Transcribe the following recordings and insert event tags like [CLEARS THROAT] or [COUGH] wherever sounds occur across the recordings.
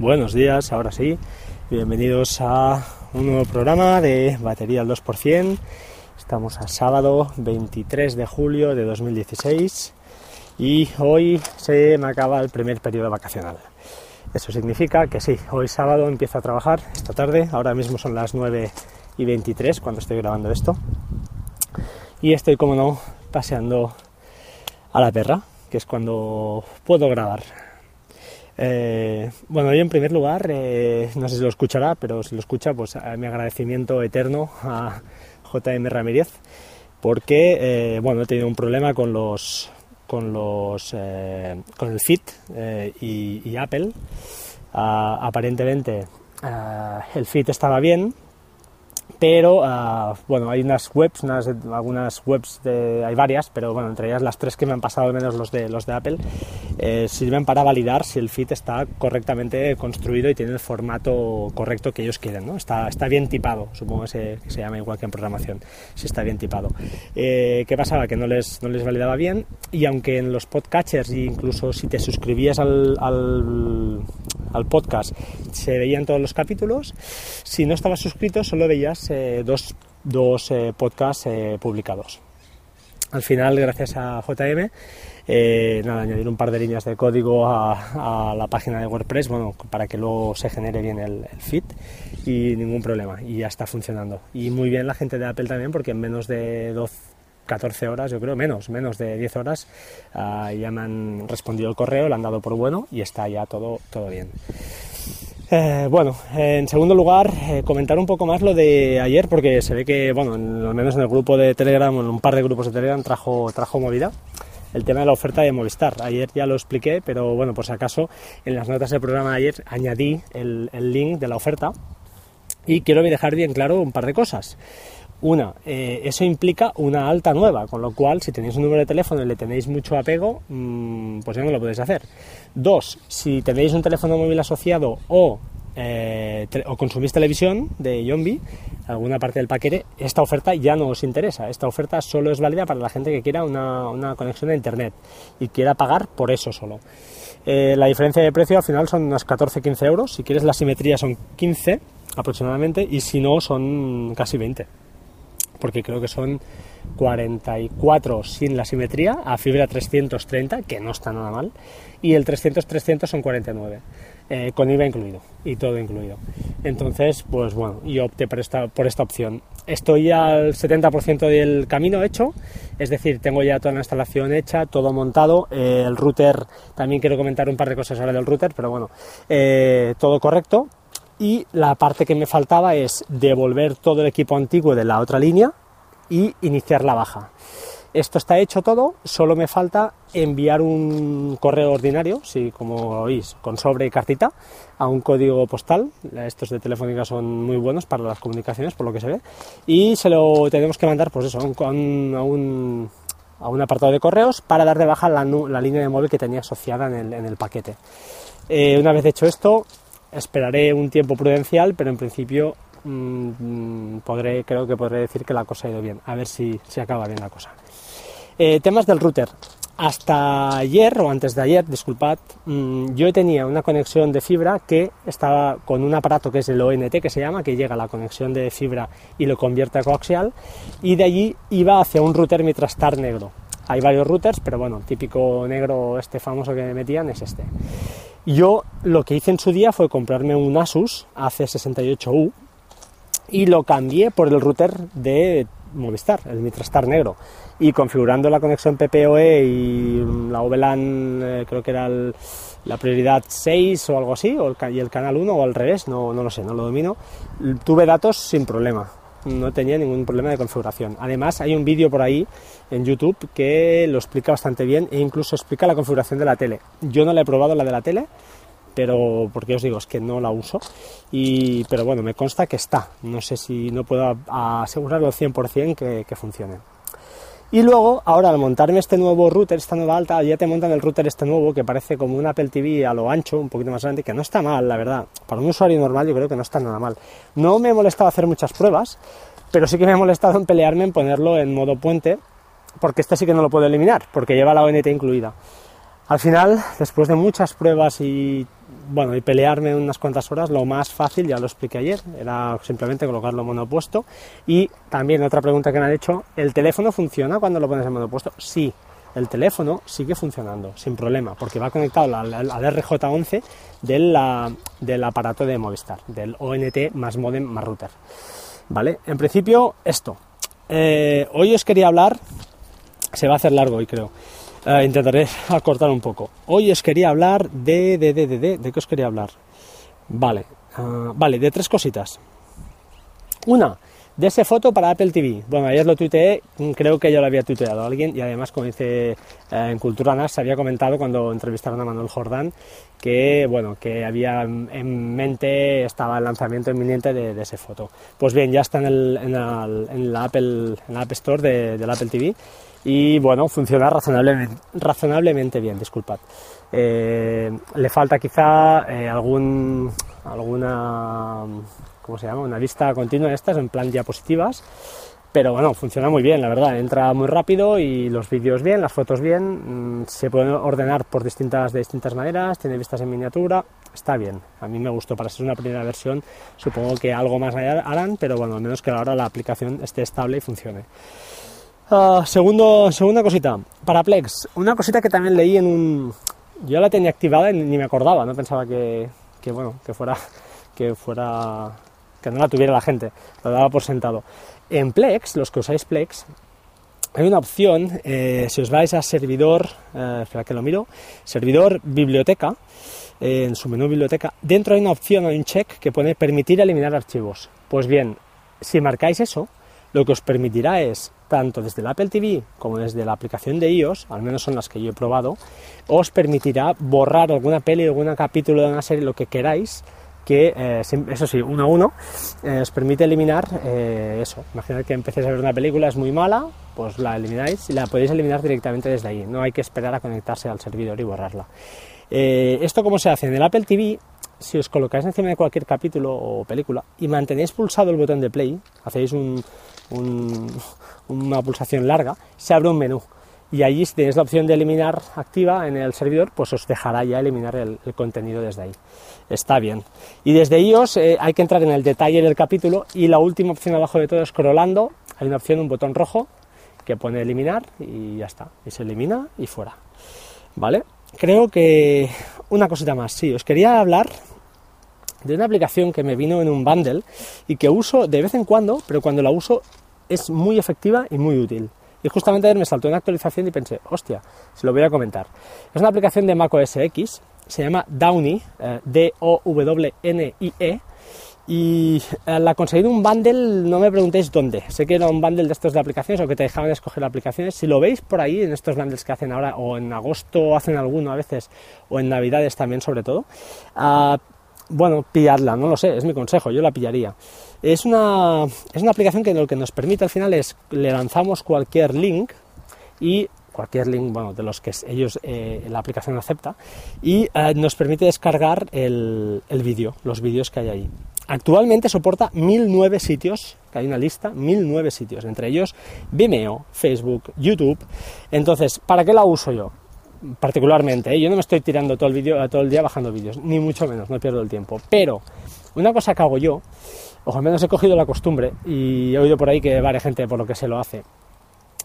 Buenos días, ahora sí. Bienvenidos a un nuevo programa de Batería al 2%. Estamos a sábado 23 de julio de 2016 y hoy se me acaba el primer periodo vacacional. Eso significa que sí, hoy sábado empiezo a trabajar, esta tarde, ahora mismo son las 9 y 23 cuando estoy grabando esto. Y estoy, como no, paseando a la perra, que es cuando puedo grabar. Eh, bueno, yo en primer lugar, eh, no sé si lo escuchará, pero si lo escucha, pues mi agradecimiento eterno a JM Ramírez, porque eh, bueno, he tenido un problema con los con los con el Fit y, Apple. Ah, aparentemente el Fit estaba bien, pero ah, bueno, hay unas webs, algunas webs, de, hay varias, pero bueno, entre ellas las tres que me han pasado, al menos los de, los de Apple, eh, sirven para validar si el fit está correctamente construido y tiene el formato correcto que ellos quieren, ¿no? Está, está bien tipado, supongo que se, llama igual que en programación, si está bien tipado. Eh, ¿Qué pasaba? Que no les, no les validaba bien y aunque en los podcatchers, incluso si te suscribías al, al podcast, se veían todos los capítulos, si no estabas suscrito solo veías eh, dos, dos eh, podcasts eh, publicados. Al final, gracias a JM, nada, añadir un par de líneas de código a, la página de WordPress, bueno, para que luego se genere bien el, feed y ningún problema, y ya está funcionando. Y muy bien la gente de Apple también, porque en menos de 12, 14 horas, yo creo, menos, menos de 10 horas, ah, ya me han respondido el correo, lo han dado por bueno y está ya todo, todo bien. Eh, bueno, en segundo lugar, eh, comentar un poco más lo de ayer, porque se ve que, bueno, al menos en el grupo de Telegram, en un par de grupos de Telegram, trajo, trajo movida el tema de la oferta de Movistar. Ayer ya lo expliqué, pero bueno, por si acaso, en las notas del programa de ayer añadí el, el link de la oferta y quiero dejar bien claro un par de cosas. Una, eh, eso implica una alta nueva, con lo cual si tenéis un número de teléfono y le tenéis mucho apego, mm, pues ya no lo podéis hacer. Dos, si tenéis un teléfono móvil asociado o, eh, o consumís televisión de Yombi, alguna parte del paquete, esta oferta ya no os interesa. Esta oferta solo es válida para la gente que quiera una, conexión a Internet y quiera pagar por eso solo. Eh, la diferencia de precio al final son unos 14-15 euros. Si quieres la simetría son 15 aproximadamente y si no son casi 20 porque creo que son 44 sin la simetría, a fibra 330, que no está nada mal, y el 300-300 son 49, eh, con IVA incluido y todo incluido. Entonces, pues bueno, yo opté por esta, por esta opción. Estoy al 70% del camino hecho, es decir, tengo ya toda la instalación hecha, todo montado, eh, el router, también quiero comentar un par de cosas ahora del router, pero bueno, eh, todo correcto, y la parte que me faltaba es devolver todo el equipo antiguo de la otra línea y iniciar la baja. Esto está hecho todo, solo me falta enviar un correo ordinario, si como oís, con sobre y cartita, a un código postal. Estos de Telefónica son muy buenos para las comunicaciones, por lo que se ve. Y se lo tenemos que mandar, pues eso, a un, a un, apartado de correos para dar de baja la, línea de móvil que tenía asociada en el, paquete. Eh, una vez hecho esto, Esperaré un tiempo prudencial, pero en principio mm, podré, creo que podré decir que la cosa ha ido bien. A ver si, se acaba bien la cosa. Eh, temas del router. Hasta ayer o antes de ayer, disculpad, mm, yo tenía una conexión de fibra que estaba con un aparato que es el ONT que se llama, que llega a la conexión de fibra y lo convierte a coaxial, y de allí iba hacia un router Mitrastar negro. Hay varios routers, pero bueno, típico negro este famoso que me metían es este. Yo lo que hice en su día fue comprarme un Asus AC68U y lo cambié por el router de Movistar, el Mitrastar negro. Y configurando la conexión PPOE y la VLAN, eh, creo que era la prioridad 6 o algo así, o y el canal 1 o al revés, no, no lo sé, no lo domino, tuve datos sin problema no tenía ningún problema de configuración. Además, hay un vídeo por ahí en YouTube que lo explica bastante bien e incluso explica la configuración de la tele. Yo no la he probado la de la tele, pero porque os digo, es que no la uso. Y, pero bueno, me consta que está. No sé si no puedo asegurarlo al 100% que, que funcione. Y luego, ahora al montarme este nuevo router, esta nueva alta, ya te montan el router este nuevo que parece como un Apple TV a lo ancho, un poquito más grande, que no está mal, la verdad. Para un usuario normal yo creo que no está nada mal. No me he molestado hacer muchas pruebas, pero sí que me he molestado en pelearme en ponerlo en modo puente, porque este sí que no lo puedo eliminar, porque lleva la ONT incluida. Al final, después de muchas pruebas y bueno, y pelearme unas cuantas horas, lo más fácil, ya lo expliqué ayer, era simplemente colocarlo en monopuesto. Y también otra pregunta que me han hecho, ¿el teléfono funciona cuando lo pones en monopuesto? Sí, el teléfono sigue funcionando sin problema, porque va conectado al, RJ11 del, del aparato de Movistar, del ONT más modem más router. ¿Vale? En principio, esto. Eh, hoy os quería hablar, se va a hacer largo hoy creo, eh, intentaré acortar un poco. Hoy os quería hablar de, de, de, de, de, ¿de qué os quería hablar? Vale, ah, vale, de tres cositas. Una, de ese foto para Apple TV. Bueno, ayer lo tuiteé, creo que ya lo había tuiteado alguien y además, como dice eh, en Cultura NAS, había comentado cuando entrevistaron a Manuel Jordán que, bueno, que había en mente, estaba el lanzamiento inminente de, ese foto. Pues bien, ya está en, el, en, la, Apple, en la App Store de, del Apple TV y, bueno, funciona razonablemente, razonablemente bien, disculpad. Eh, le falta quizá eh, algún, alguna ¿cómo se llama? Una vista continua de estas en plan diapositivas. Pero bueno, funciona muy bien, la verdad. Entra muy rápido y los vídeos bien, las fotos bien. Mm, se pueden ordenar por distintas, de distintas maneras, tiene vistas en miniatura. Está bien, a mí me gustó para ser una primera versión. Supongo que algo más harán, pero bueno, al menos que ahora la aplicación esté estable y funcione. Ah, segundo, segunda cosita, para Plex, una cosita que también leí en un... Yo la tenía activada y ni me acordaba, no pensaba que, que bueno, que fuera, que fuera que no la tuviera la gente, lo daba por sentado. En Plex, los que usáis Plex, hay una opción, eh, si os vais a servidor, eh, espera que lo miro, servidor biblioteca, eh, en su menú biblioteca, dentro hay una opción, hay un check que pone permitir eliminar archivos. Pues bien, si marcáis eso, lo que os permitirá es, tanto desde el Apple TV como desde la aplicación de iOS, al menos son las que yo he probado, os permitirá borrar alguna peli, algún capítulo de una serie, lo que queráis, que, eh, eso sí, uno a uno, eh, os permite eliminar eh, eso. Imaginad que empecéis a ver una película, es muy mala, pues la elimináis y la podéis eliminar directamente desde ahí. No hay que esperar a conectarse al servidor y borrarla. ¿Esto cómo se hace? En el Apple TV, si os colocáis encima de cualquier capítulo o película y mantenéis pulsado el botón de play, hacéis una pulsación larga, se abre un menú y allí si tenéis la opción de eliminar activa en el servidor, pues os dejará ya eliminar el, contenido desde ahí. Está bien. Y desde iOS eh, hay que entrar en el detalle del capítulo y la última opción abajo de todo, scrollando, hay una opción, un botón rojo que pone eliminar y ya está. Y se elimina y fuera. ¿Vale? Creo que una cosita más, sí, os quería hablar de una aplicación que me vino en un bundle y que uso de vez en cuando, pero cuando la uso es muy efectiva y muy útil. Y justamente ayer me saltó una actualización y pensé, hostia, se lo voy a comentar. Es una aplicación de Mac OS X, se llama Downy, eh, D-O-W-N-I-E, y eh, la conseguí en un bundle, no me preguntéis dónde. Sé que era un bundle de estos de aplicaciones o que te dejaban escoger aplicaciones. Si lo veis por ahí en estos bundles que hacen ahora, o en agosto hacen alguno a veces, o en navidades también sobre todo, uh, bueno, pillarla, no lo sé, es mi consejo, yo la pillaría. Es una, es una aplicación que lo que nos permite al final es le lanzamos cualquier link y cualquier link, bueno, de los que ellos, eh, la aplicación acepta, y eh, nos permite descargar el, el vídeo, los vídeos que hay ahí. Actualmente soporta 1009 sitios, que hay una lista, 1009 sitios, entre ellos Vimeo, Facebook, YouTube. Entonces, ¿para qué la uso yo? Particularmente, ¿eh? yo no me estoy tirando todo el, video, todo el día bajando vídeos, ni mucho menos, no pierdo el tiempo. Pero una cosa que hago yo, o al menos he cogido la costumbre, y he oído por ahí que varias gente por lo que se lo hace,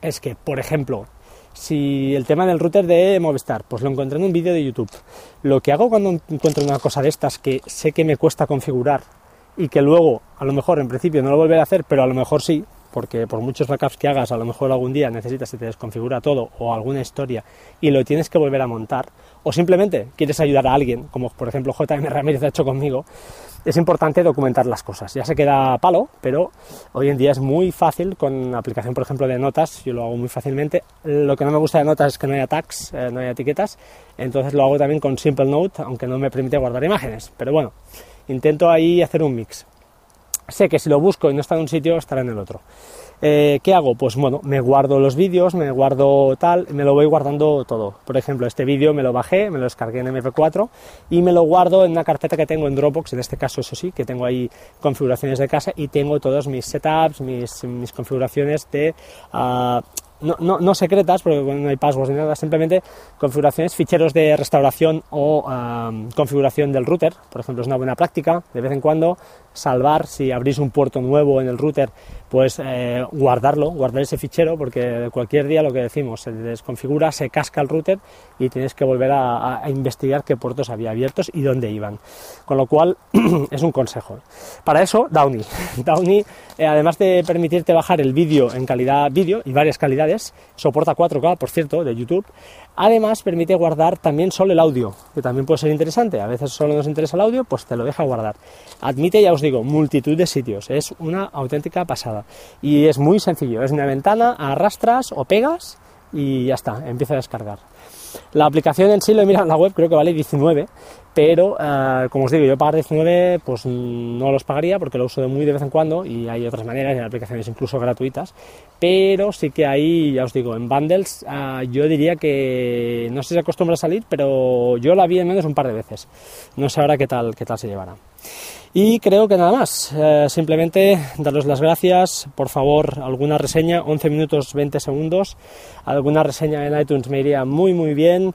es que, por ejemplo, si el tema del router de Movistar, pues lo encontré en un vídeo de YouTube. Lo que hago cuando encuentro una cosa de estas que sé que me cuesta configurar y que luego, a lo mejor en principio no lo volveré a hacer, pero a lo mejor sí, porque por muchos backups que hagas, a lo mejor algún día necesitas que te desconfigura todo o alguna historia y lo tienes que volver a montar, o simplemente quieres ayudar a alguien, como por ejemplo JM Ramírez ha hecho conmigo, es importante documentar las cosas. Ya se queda palo, pero hoy en día es muy fácil con aplicación, por ejemplo, de notas, yo lo hago muy fácilmente. Lo que no me gusta de notas es que no haya tags, eh, no haya etiquetas, entonces lo hago también con Simple Note, aunque no me permite guardar imágenes, pero bueno, intento ahí hacer un mix sé que si lo busco y no está en un sitio, estará en el otro. Eh, ¿Qué hago? Pues bueno, me guardo los vídeos, me guardo tal, me lo voy guardando todo. Por ejemplo, este vídeo me lo bajé, me lo descargué en MP4 y me lo guardo en una carpeta que tengo en Dropbox, en este caso eso sí, que tengo ahí configuraciones de casa y tengo todos mis setups, mis, mis configuraciones de... Uh, no, no, no secretas, porque no hay passwords ni nada, simplemente configuraciones, ficheros de restauración o configuración del router, por ejemplo, es una buena práctica, de vez en cuando salvar, si abrís un puerto nuevo en el router, pues eh, guardarlo, guardar ese fichero, porque cualquier día lo que decimos, se desconfigura, se casca el router y tienes que volver a, investigar qué puertos había abiertos y dónde iban. Con lo cual, [CLEARS THROAT] es un consejo. Para eso, Downy. [LAUGHS] Downy, eh, además de permitirte bajar el vídeo en calidad vídeo y varias calidades, soporta 4K, por cierto, de YouTube, Además, permite guardar también solo el audio, que también puede ser interesante. A veces solo nos interesa el audio, pues te lo deja guardar. Admite, ya os digo, multitud de sitios. Es una auténtica pasada. Y es muy sencillo. Es una ventana, arrastras o pegas y ya está, empieza a descargar. La aplicación en sí lo he mirado en la web, creo que vale 19, pero eh, como os digo, yo pagar 19 pues no los pagaría porque lo uso de muy de vez en cuando y hay otras maneras, hay aplicaciones incluso gratuitas, pero sí que ahí, ya os digo, en bundles eh, yo diría que no sé si acostumbra a salir, pero yo la vi en menos un par de veces. No sé ahora qué tal, qué tal se llevará. Y creo que nada más, eh, simplemente daros las gracias, por favor, alguna reseña, 11 minutos 20 segundos, alguna reseña en iTunes me iría muy muy bien,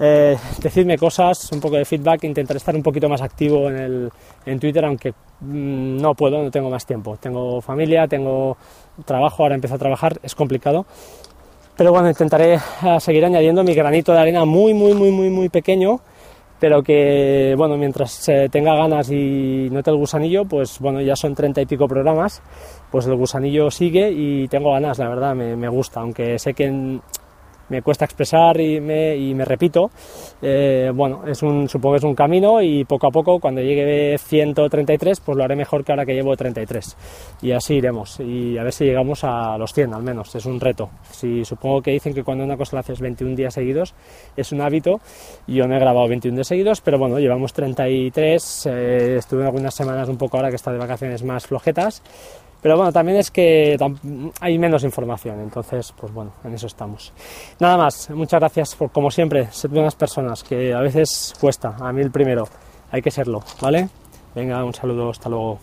eh, decidme cosas, un poco de feedback, intentaré estar un poquito más activo en, el, en Twitter, aunque mm, no puedo, no tengo más tiempo, tengo familia, tengo trabajo, ahora empiezo a trabajar, es complicado, pero bueno, intentaré eh, seguir añadiendo mi granito de arena muy muy muy muy muy pequeño, pero que, bueno, mientras tenga ganas y note el gusanillo, pues bueno, ya son treinta y pico programas, pues el gusanillo sigue y tengo ganas, la verdad, me, me gusta, aunque sé que me cuesta expresar y me, repito, eh, bueno, es un, supongo que es un camino y poco a poco cuando llegue 133 pues lo haré mejor que ahora que llevo 33 y así iremos. Y a ver si llegamos a los 100 al menos, es un reto. Si supongo que dicen que cuando una cosa la haces 21 días seguidos es un hábito, yo no he grabado 21 días seguidos, pero bueno, llevamos 33, eh, estuve algunas semanas un poco ahora que está de vacaciones más flojetas pero bueno, también es que hay menos información, entonces, pues bueno, en eso estamos. Nada más, muchas gracias por, como siempre, ser buenas personas, que a veces cuesta, a mí el primero, hay que serlo, ¿vale? Venga, un saludo, hasta luego.